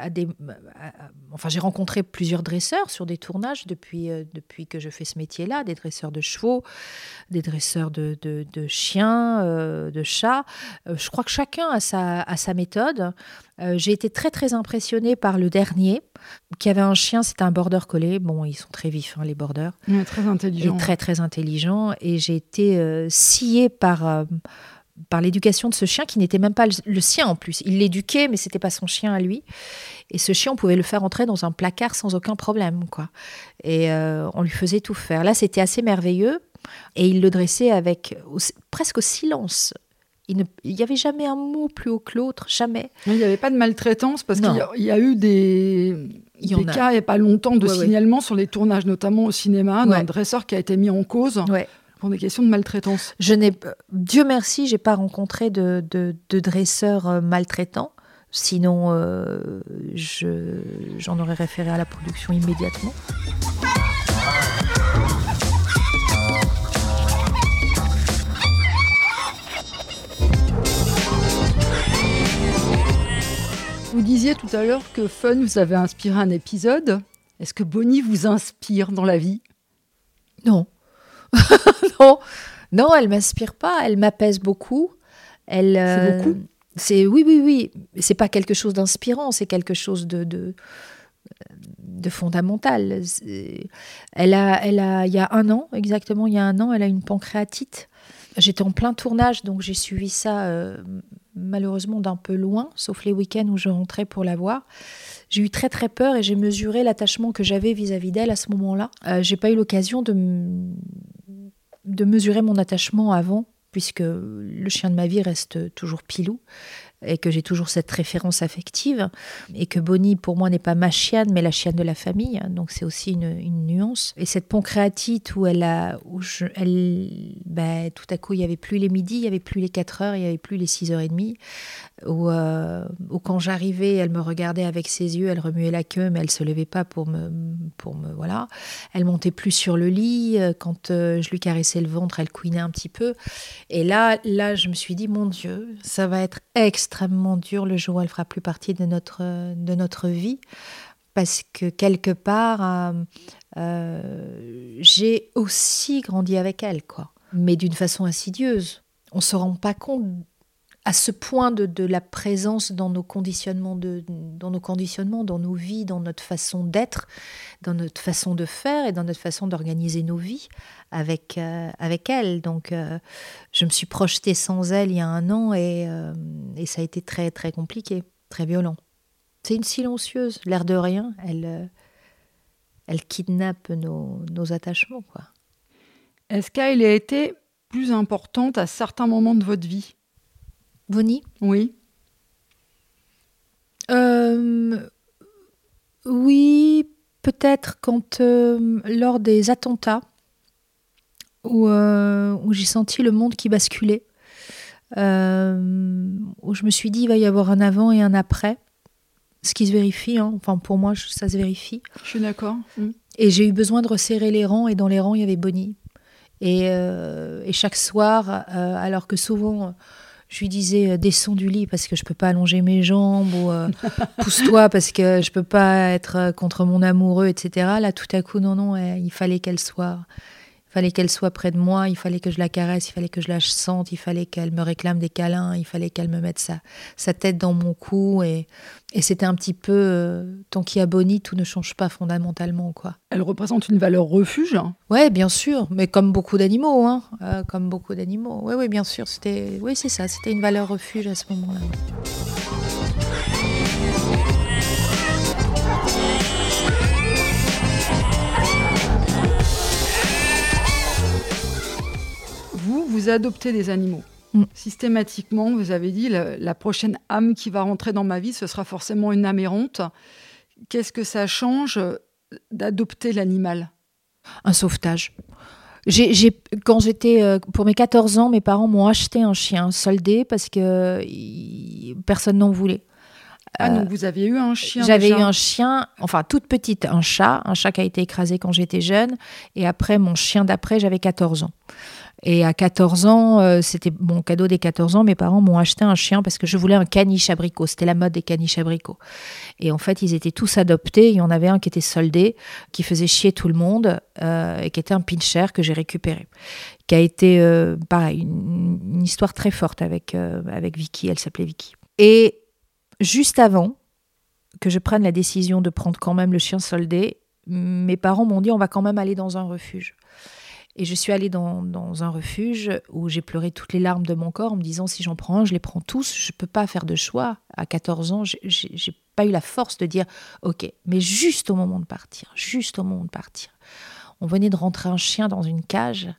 enfin, j'ai rencontré plusieurs dresseurs sur des tournages depuis, euh, depuis que je fais ce métier-là des dresseurs de chevaux, des dresseurs de, de, chiens, euh, de chats. Euh, je crois que chacun a sa, a sa méthode. j'ai été très, très impressionnée par le dernier, qui avait un chien, c'était un border collé. Bon, ils sont très vifs, hein, les borders. très intelligents. Et très, très intelligents. Et j'ai été sciée par par l'éducation de ce chien qui n'était même pas le, sien en plus. Il l'éduquait, mais c'était pas son chien à lui. Et ce chien, on pouvait le faire entrer dans un placard sans aucun problème, quoi. Et euh, on lui faisait tout faire. Là, c'était assez merveilleux. Et il le dressait avec presque au silence. Il n'y avait jamais un mot plus haut que l'autre, jamais. Il n'y avait pas de maltraitance parce qu'il y, a eu des, il y des cas il n'y a pas longtemps de signalement sur les tournages, notamment au cinéma, d'un dresseur qui a été mis en cause. Pour des questions de maltraitance Je n'ai, Dieu merci, j'ai pas rencontré de, de, dresseurs euh, maltraitants. Sinon, euh, je, j'en aurais référé à la production immédiatement. Vous disiez tout à l'heure que Fun vous avait inspiré un épisode. Est-ce que Bonnie vous inspire dans la vie? Non. non, non, elle m'inspire pas. Elle m'apaise beaucoup. Elle. C'est euh, beaucoup? C'est oui, oui, oui. C'est pas quelque chose d'inspirant. C'est quelque chose de, de de fondamental. Elle a, elle a, il y a un an, exactement, il y a un an, elle a une pancréatite. J'étais en plein tournage, donc j'ai suivi ça euh, malheureusement d'un peu loin, sauf les week-ends où je rentrais pour la voir. J'ai eu très très peur et j'ai mesuré l'attachement que j'avais vis-à-vis d'elle à ce moment-là. Euh, j'ai pas eu l'occasion de, de mesurer mon attachement avant, puisque le chien de ma vie reste toujours Pilou et que j'ai toujours cette référence affective, et que Bonnie, pour moi, n'est pas ma chienne, mais la chienne de la famille, hein, donc c'est aussi une, nuance. Et cette pancréatite où elle a, où je, elle, bah, tout à coup, il n'y avait plus les midis, il n'y avait plus les 4 heures, il n'y avait plus les 6 h 30 euh, ou quand j'arrivais, elle me regardait avec ses yeux, elle remuait la queue, mais elle se levait pas pour me, pour me voilà. Elle montait plus sur le lit. Euh, quand euh, je lui caressais le ventre, elle couinait un petit peu. Et là, là, je me suis dit, mon Dieu, ça va être extrêmement dur le jour où elle fera plus partie de notre de notre vie, parce que quelque part, j'ai aussi grandi avec elle, quoi. Mais d'une façon insidieuse. On se rend pas compte à ce point de, de, la présence dans nos conditionnements, de, dans nos conditionnements, dans nos vies, dans notre façon d'être, dans notre façon de faire et dans notre façon d'organiser nos vies avec, euh, avec elle. Donc, euh, je me suis projetée sans elle il y a un an et, euh, et ça a été très, très compliqué, très violent. C'est une silencieuse, l'air de rien, elle, elle kidnappe nos, nos attachements. quoi. Est-ce qu'elle a été plus importante à certains moments de votre vie? Bonnie Oui. Euh, oui, peut-être quand euh, lors des attentats où, euh, où j'ai senti le monde qui basculait, où je me suis dit il va y avoir un avant et un après, ce qui se vérifie. Hein. Enfin pour moi ça se vérifie. Je suis d'accord. Mm. Et j'ai eu besoin de resserrer les rangs et dans les rangs il y avait Bonnie. Et, et chaque soir, alors que souvent je lui disais euh, descends du lit parce que je peux pas allonger mes jambes ou euh, pousse-toi parce que je peux pas être euh, contre mon amoureux, etc. Là, tout à coup, non, non, il fallait qu'elle soit, fallait qu'elle soit près de moi, il fallait que je la caresse, il fallait que je la sente, il fallait qu'elle me réclame des câlins, il fallait qu'elle me mette sa, sa tête dans mon cou et, et c'était un petit peu euh, tant qu'il y a Bonnie, tout ne change pas fondamentalement quoi. Elle représente une valeur refuge. Hein. Ouais, bien sûr, mais comme beaucoup d'animaux, hein, euh, comme beaucoup d'animaux. Oui, oui, bien sûr, c'était, oui, c'est ça, c'était une valeur refuge à ce moment-là. Vous, vous adoptez des animaux. Mm. Systématiquement, vous avez dit, la, prochaine âme qui va rentrer dans ma vie, ce sera forcément une âme errante. Qu'est-ce que ça change d'adopter l'animal? Un sauvetage. quand j'étais euh, pour mes 14 ans, mes parents m'ont acheté un chien soldé parce que personne n'en voulait. Ah, donc vous avez eu un chien J'avais eu un chien, enfin toute petite, un chat, un chat qui a été écrasé quand j'étais jeune. Et après, mon chien d'après, j'avais 14 ans. Et à 14 ans, euh, c'était mon cadeau des 14 ans. Mes parents m'ont acheté un chien parce que je voulais un caniche abricot. C'était la mode des caniches abricots. Et en fait, ils étaient tous adoptés. Il y en avait un qui était soldé, qui faisait chier tout le monde euh, et qui était un pincher que j'ai récupéré. Qui a été, euh, pareil, une, une histoire très forte avec, avec Vicky. Elle s'appelait Vicky. Et juste avant que je prenne la décision de prendre quand même le chien soldé, mes parents m'ont dit on va quand même aller dans un refuge. Et je suis allée dans, un refuge où j'ai pleuré toutes les larmes de mon corps en me disant si j'en prends un, je les prends tous. Je ne peux pas faire de choix. À 14 ans, j'ai pas eu la force de dire ok. Mais juste au moment de partir, juste au moment de partir, on venait de rentrer un chien dans une cage.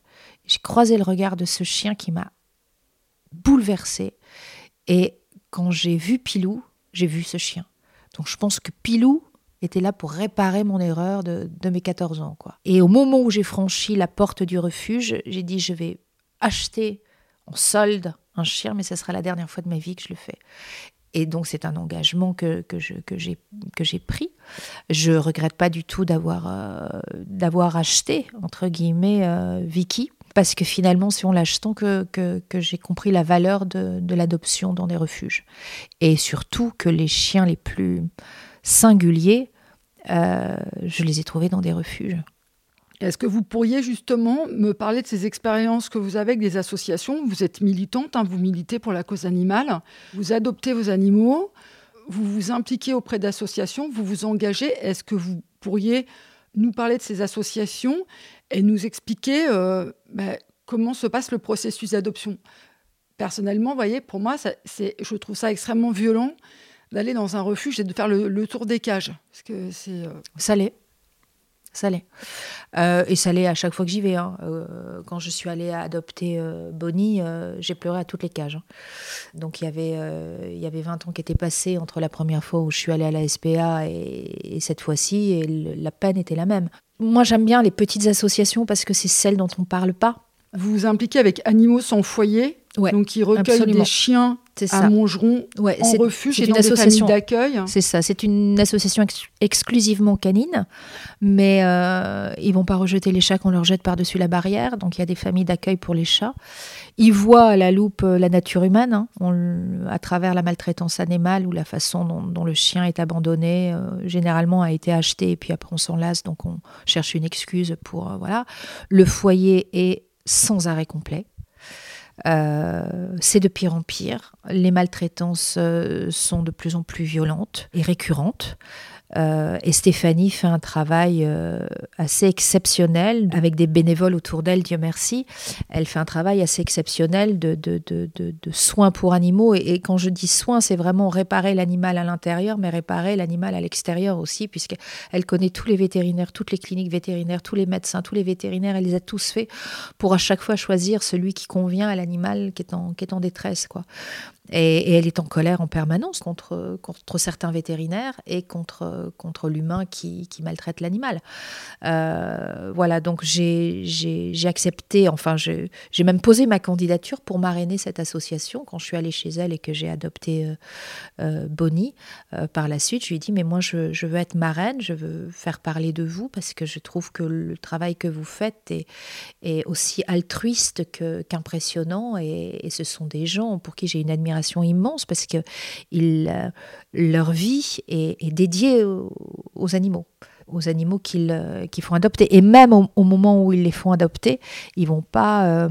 J'ai croisé le regard de ce chien qui m'a bouleversée. Et quand j'ai vu Pilou, j'ai vu ce chien. Donc je pense que Pilou était là pour réparer mon erreur de, de mes 14 ans. Quoi. Et au moment où j'ai franchi la porte du refuge, j'ai dit je vais acheter en solde un chien, mais ce sera la dernière fois de ma vie que je le fais. Et donc c'est un engagement que, que, je, que, j'ai, que j'ai pris. Je regrette pas du tout d'avoir, euh, d'avoir acheté, entre guillemets, euh, Vicky. Parce que finalement, c'est en l'achetant que, que, que j'ai compris la valeur de, de l'adoption dans des refuges. Et surtout que les chiens les plus singuliers, euh, je les ai trouvés dans des refuges. Est-ce que vous pourriez justement me parler de ces expériences que vous avez avec des associations? Vous êtes militante, hein, vous militez pour la cause animale, vous adoptez vos animaux, vous vous impliquez auprès d'associations, vous vous engagez. Est-ce que vous pourriez nous parler de ces associations et nous expliquer euh, bah, comment se passe le processus d'adoption? Personnellement, voyez, pour moi, je trouve ça extrêmement violent d'aller dans un refuge et de faire le, le tour des cages. Parce que c'est... euh, Ça l'est. Ça l'est. Euh, et ça l'est à chaque fois que j'y vais. hein. Euh, quand je suis allée adopter euh, Bonnie, j'ai pleuré à toutes les cages. hein. Donc il y, avait, il y avait 20 ans qui étaient passés entre la première fois où je suis allée à la SPA et, et cette fois-ci, et le- la peine était la même. Moi j'aime bien les petites associations parce que c'est celles dont on ne parle pas. Vous vous impliquez avec Animaux sans foyer, Ouais, donc qui recueillent des chiens à ça. Montgeron Ouais, en c'est- refuge c'est une dans association. d'accueil. C'est ça, c'est une association ex- exclusivement canine, mais euh, ils vont pas rejeter les chats qu'on leur jette par-dessus la barrière, donc il y a des familles d'accueil pour les chats. Ils voient à la loupe euh, la nature humaine, hein, on à travers la maltraitance animale ou la façon dont, dont le chien est abandonné, euh, généralement a été acheté et puis après on s'en lasse, donc on cherche une excuse pour... euh, voilà. Le foyer est sans arrêt complet. Euh, c'est de pire en pire. Les maltraitances euh, sont de plus en plus violentes et récurrentes. Euh, et Stéphanie fait un travail euh, assez exceptionnel avec des bénévoles autour d'elle, Dieu merci. Elle fait un travail assez exceptionnel de, soins pour animaux. Et, et quand je dis soins, c'est vraiment réparer l'animal à l'intérieur, mais réparer l'animal à l'extérieur aussi, puisqu'elle connaît tous les vétérinaires, toutes les cliniques vétérinaires, tous les médecins, tous les vétérinaires. Elle les a tous faits pour à chaque fois choisir celui qui convient à l'animal qui est en, qui est en détresse. Quoi. Et, elle est en colère en permanence contre, contre certains vétérinaires et contre, contre l'humain qui, qui maltraite l'animal. Euh, voilà, donc j'ai accepté, enfin j'ai même posé ma candidature pour marrainer cette association quand je suis allée chez elle et que j'ai adopté euh, euh, Bonnie. Par la suite, je lui ai dit, mais moi je, je veux être marraine, je veux faire parler de vous parce que je trouve que le travail que vous faites est, est aussi altruiste qu'impressionnant et ce sont des gens pour qui j'ai une admiration immense parce que euh, leur vie est, dédiée aux, aux animaux aux animaux qu'ils euh, font adopter. Et même au, au moment où ils les font adopter ils vont pas euh,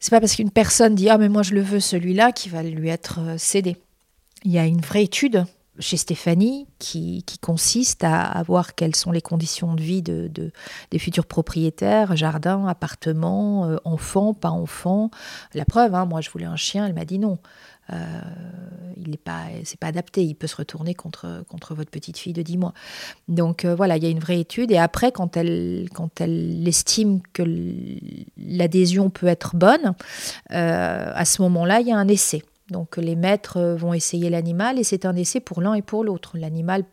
c'est pas parce qu'une personne dit ah mais moi je le veux celui-là qui va lui être euh, cédé. Il y a une vraie étude chez Stéphanie qui, consiste à, voir quelles sont les conditions de vie de, de- des futurs propriétaires, jardin, appartement, euh, enfants, pas enfants. La preuve, hein, moi je voulais un chien, elle m'a dit non. Euh, il n'est pas, c'est pas adapté, il peut se retourner contre, contre votre petite fille de 10 mois. Donc euh, voilà, il y a une vraie étude. Et après, quand elle, quand elle estime que l'adhésion peut être bonne, euh, à ce moment-là, il y a un essai. Donc les maîtres euh, vont essayer l'animal et c'est un essai pour l'un et pour l'autre. L'animal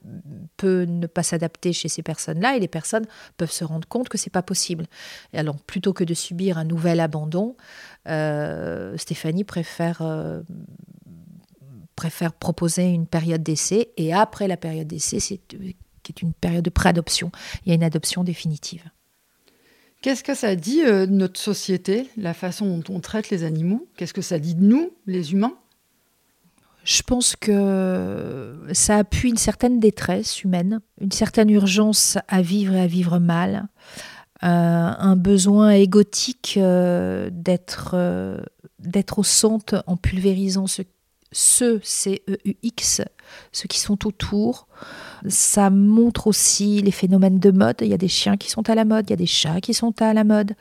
peut ne pas s'adapter chez ces personnes-là et les personnes peuvent se rendre compte que c'est pas possible. Et alors plutôt que de subir un nouvel abandon, euh, Stéphanie préfère euh, préfère proposer une période d'essai et après la période d'essai, c'est qui est une période de préadoption, il y a une adoption définitive. Qu'est-ce que ça dit de notre société, la façon dont on traite les animaux? Qu'est-ce que ça dit de nous, les humains? Je pense que ça appuie une certaine détresse humaine, une certaine urgence à vivre et à vivre mal, euh, un besoin égotique euh, d'être euh, d'être au centre en pulvérisant ce, ceux, C-E-U-X, ceux qui sont autour. Ça montre aussi les phénomènes de mode. Il y a des chiens qui sont à la mode, il y a des chats qui sont à la mode.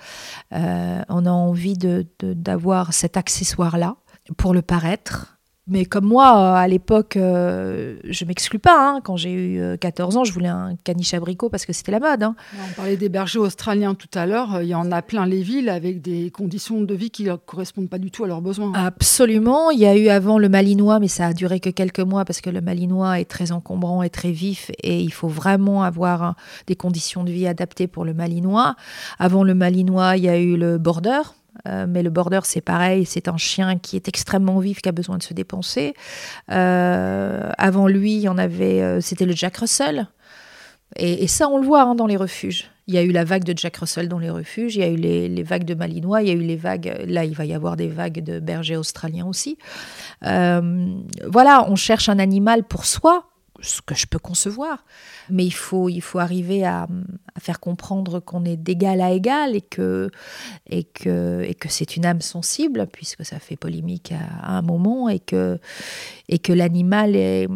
on a envie d'avoir cet accessoire-là pour le paraître. Mais comme moi, euh, à l'époque, euh, je m'exclus pas. Hein. Quand j'ai eu 14 euh, ans, je voulais un caniche abricot parce que c'était la mode. Hein. On parlait des bergers australiens tout à l'heure. Il y en a plein les villes avec des conditions de vie qui ne correspondent pas du tout à leurs besoins. Absolument. Il y a eu avant le malinois, mais ça a duré que quelques mois parce que le malinois est très encombrant et très vif et il faut vraiment avoir des conditions de vie adaptées pour le malinois. Avant le malinois, il y a eu le border euh, mais le border, c'est pareil, c'est un chien qui est extrêmement vif, qui a besoin de se dépenser. Euh, avant lui, il en avait, euh, c'était le Jack Russell. Et, ça, on le voit hein, dans les refuges. Il y a eu la vague de Jack Russell dans les refuges, il y a eu les, vagues de Malinois, il y a eu les vagues, là il va y avoir des vagues de bergers australiens aussi. voilà, on cherche un animal pour soi, ce que je peux concevoir. Mais il faut, il faut arriver à, faire comprendre qu'on est d'égal à égal et que, et que, et que c'est une âme sensible, puisque ça fait polémique à, un moment, et que, et que l'animal est,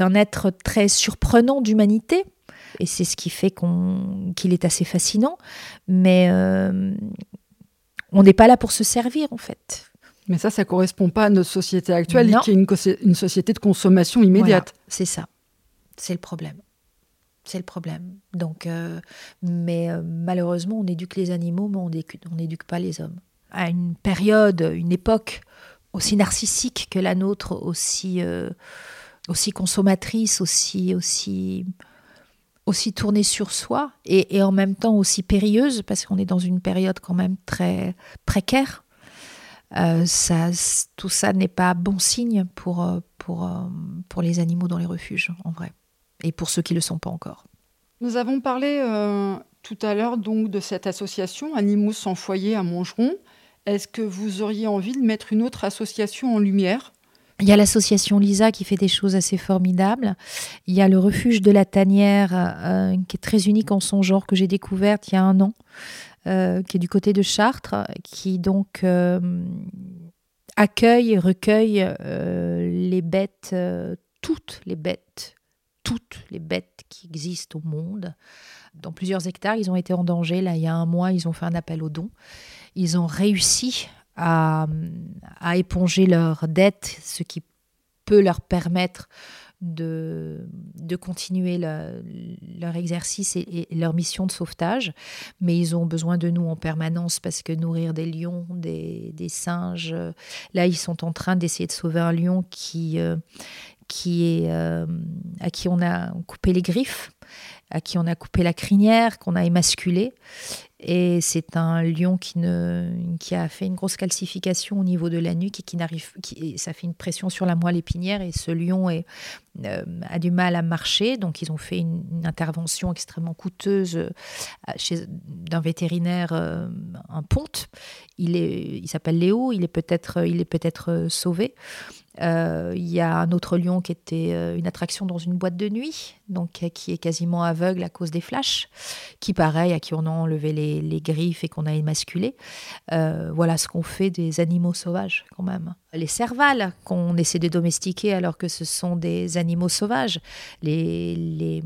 un être très surprenant d'humanité. Et c'est ce qui fait qu'on, qu'il est assez fascinant. Mais euh, on n'est pas là pour se servir, en fait. Mais ça, ça correspond pas à notre société actuelle, qui est une, une, société de consommation immédiate. c'est ça. C'est le problème. C'est le problème. Donc, euh, mais euh, malheureusement, on éduque les animaux, mais on n'éduque pas les hommes. À une période, une époque aussi narcissique que la nôtre, aussi, euh, aussi consommatrice, aussi, aussi, aussi tournée sur soi, et, et en même temps aussi périlleuse, parce qu'on est dans une période quand même très précaire euh, ça, tout ça n'est pas bon signe pour, euh, pour, euh, pour les animaux dans les refuges, en vrai, et pour ceux qui ne le sont pas encore. Nous avons parlé tout à l'heure donc de cette association Animaux sans foyer à Montgeron. Est-ce que vous auriez envie de mettre une autre association en lumière? Il y a l'association Lisa qui fait des choses assez formidables. Il y a le refuge de la Tanière qui est très unique en son genre que j'ai découverte il y a un an. Euh, qui est du côté de Chartres, qui donc euh, accueille et recueille euh, les bêtes, toutes les bêtes, toutes les bêtes qui existent au monde. Dans plusieurs hectares, ils ont été en danger. Là, il y a un mois, ils ont fait un appel aux dons. Ils ont réussi à, à éponger leurs dettes, ce qui peut leur permettre de, de continuer leur exercice et, leur mission de sauvetage, mais ils ont besoin de nous en permanence parce que nourrir des lions, des, des singes, là ils sont en train d'essayer de sauver un lion qui, euh, qui est, euh, à qui on a coupé les griffes, à qui on a coupé la crinière, qu'on a émasculé. Et c'est un lion qui, ne, qui a fait une grosse calcification au niveau de la nuque et qui n'arrive, qui, ça fait une pression sur la moelle épinière et ce lion est, euh, a du mal à marcher. Donc ils ont fait une, intervention extrêmement coûteuse euh, chez d'un vétérinaire, euh, un ponte. Il est, il s'appelle Léo. Il est peut-être, il est peut-être sauvé. Euh, il y a un autre lion qui était euh, une attraction dans une boîte de nuit, donc euh, qui est quasiment aveugle à cause des flashs, qui pareil, à qui on a enlevé les, griffes et qu'on a émasculé. voilà ce qu'on fait des animaux sauvages quand même. Les cervales qu'on essaie de domestiquer alors que ce sont des animaux sauvages. Les, les,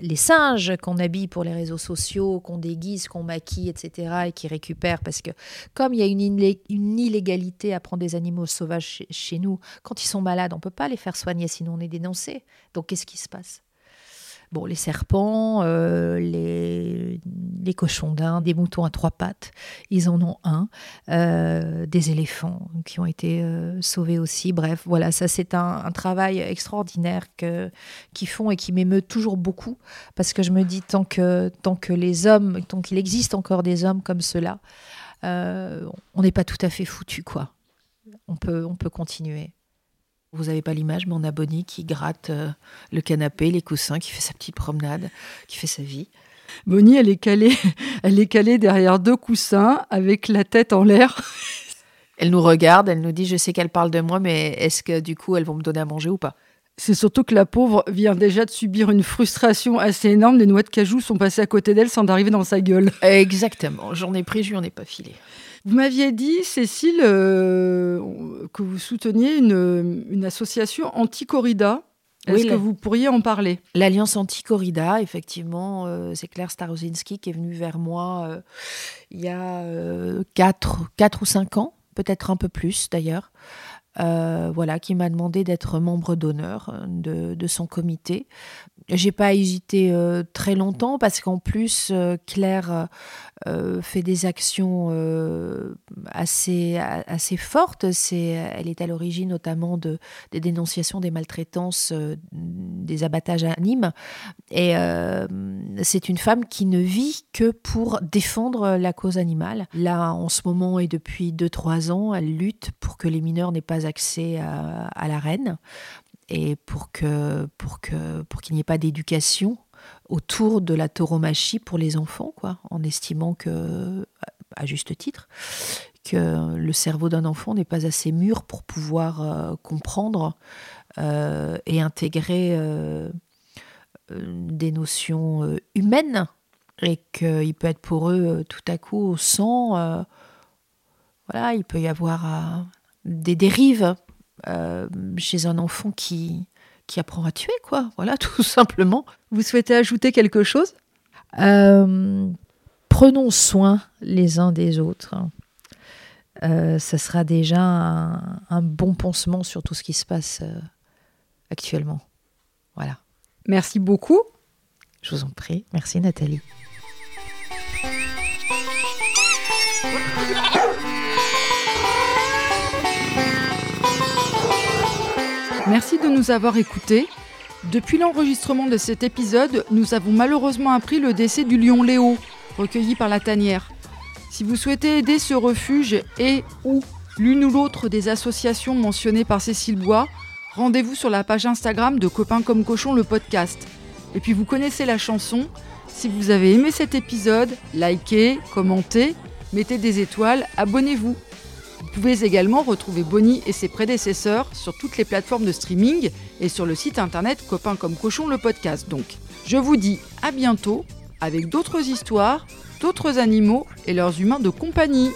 les singes qu'on habille pour les réseaux sociaux, qu'on déguise, qu'on maquille, etc. et qui récupèrent parce que comme il y a une, une illégalité à prendre des animaux sauvages chez nous, quand ils sont malades, on ne peut pas les faire soigner, sinon on est dénoncé. Donc qu'est-ce qui se passe? Bon, les serpents, euh, les, les, cochons d'Inde, des moutons à trois pattes, ils en ont un. Euh, des éléphants qui ont été euh, sauvés aussi. Bref, voilà, ça c'est un, travail extraordinaire qu'ils font et qui m'émeut toujours beaucoup parce que je me dis tant que, tant que les hommes, tant qu'il existe encore des hommes comme ceux-là, on n'est pas tout à fait foutu, quoi. On peut, on peut continuer. Vous n'avez pas l'image, mais on a Bonnie qui gratte euh, le canapé, les coussins, qui fait sa petite promenade, qui fait sa vie. Bonnie, elle est calée, elle est calée derrière deux coussins avec la tête en l'air. Elle nous regarde, elle nous dit Je sais qu'elle parle de moi, mais est-ce que du coup elles vont me donner à manger ou pas? C'est surtout que la pauvre vient déjà de subir une frustration assez énorme. Les noix de cajou sont passées à côté d'elle sans arriver dans sa gueule. Exactement, j'en ai pris, je lui en ai pas filé. Vous m'aviez dit, Cécile, euh, que vous souteniez une, une association anti-corrida. Est-ce Oui, que la- vous pourriez en parler? L'Alliance anti-corrida, effectivement, euh, c'est Claire Starosinski qui est venue vers moi euh, il y a 4 ou 5 ans, peut-être un peu plus d'ailleurs. Euh, voilà, qui m'a demandé d'être membre d'honneur euh, de, de son comité. J'ai pas hésité euh, très longtemps parce qu'en plus Claire fait des actions assez assez fortes. C'est, elle est à l'origine notamment de des dénonciations des maltraitances, des abattages à Nîmes. Et c'est une femme qui ne vit que pour défendre la cause animale. Là, en ce moment et depuis 2-3 ans, elle lutte pour que les mineurs n'aient pas accès à, à la reine et pour que pour que pour qu'il n'y ait pas d'éducation autour de la tauromachie pour les enfants, quoi, en estimant que, à juste titre, que le cerveau d'un enfant n'est pas assez mûr pour pouvoir euh, comprendre euh, et intégrer euh, euh, des notions euh, humaines et qu'il peut être pour eux euh, tout à coup au sang. euh, voilà, il peut y avoir euh, des dérives euh, chez un enfant qui, qui apprend à tuer, quoi. Voilà, tout simplement. Vous souhaitez ajouter quelque chose? Euh, prenons soin les uns des autres. Euh, ça sera déjà un, un bon pansement sur tout ce qui se passe euh, actuellement. Voilà. Merci beaucoup. Je vous en prie. Merci Nathalie. Merci de nous avoir écoutés. Depuis l'enregistrement de cet épisode, nous avons malheureusement appris le décès du lion Léo, recueilli par la tanière. Si vous souhaitez aider ce refuge et ou l'une ou l'autre des associations mentionnées par Cécile Bois, rendez-vous sur la page Instagram de Copains comme Cochon le podcast. Et puis vous connaissez la chanson. Si vous avez aimé cet épisode, likez, commentez, mettez des étoiles, abonnez-vous. Vous pouvez également retrouver Bonnie et ses prédécesseurs sur toutes les plateformes de streaming et sur le site internet Copains comme Cochon le podcast donc. Je vous dis à bientôt avec d'autres histoires, d'autres animaux et leurs humains de compagnie.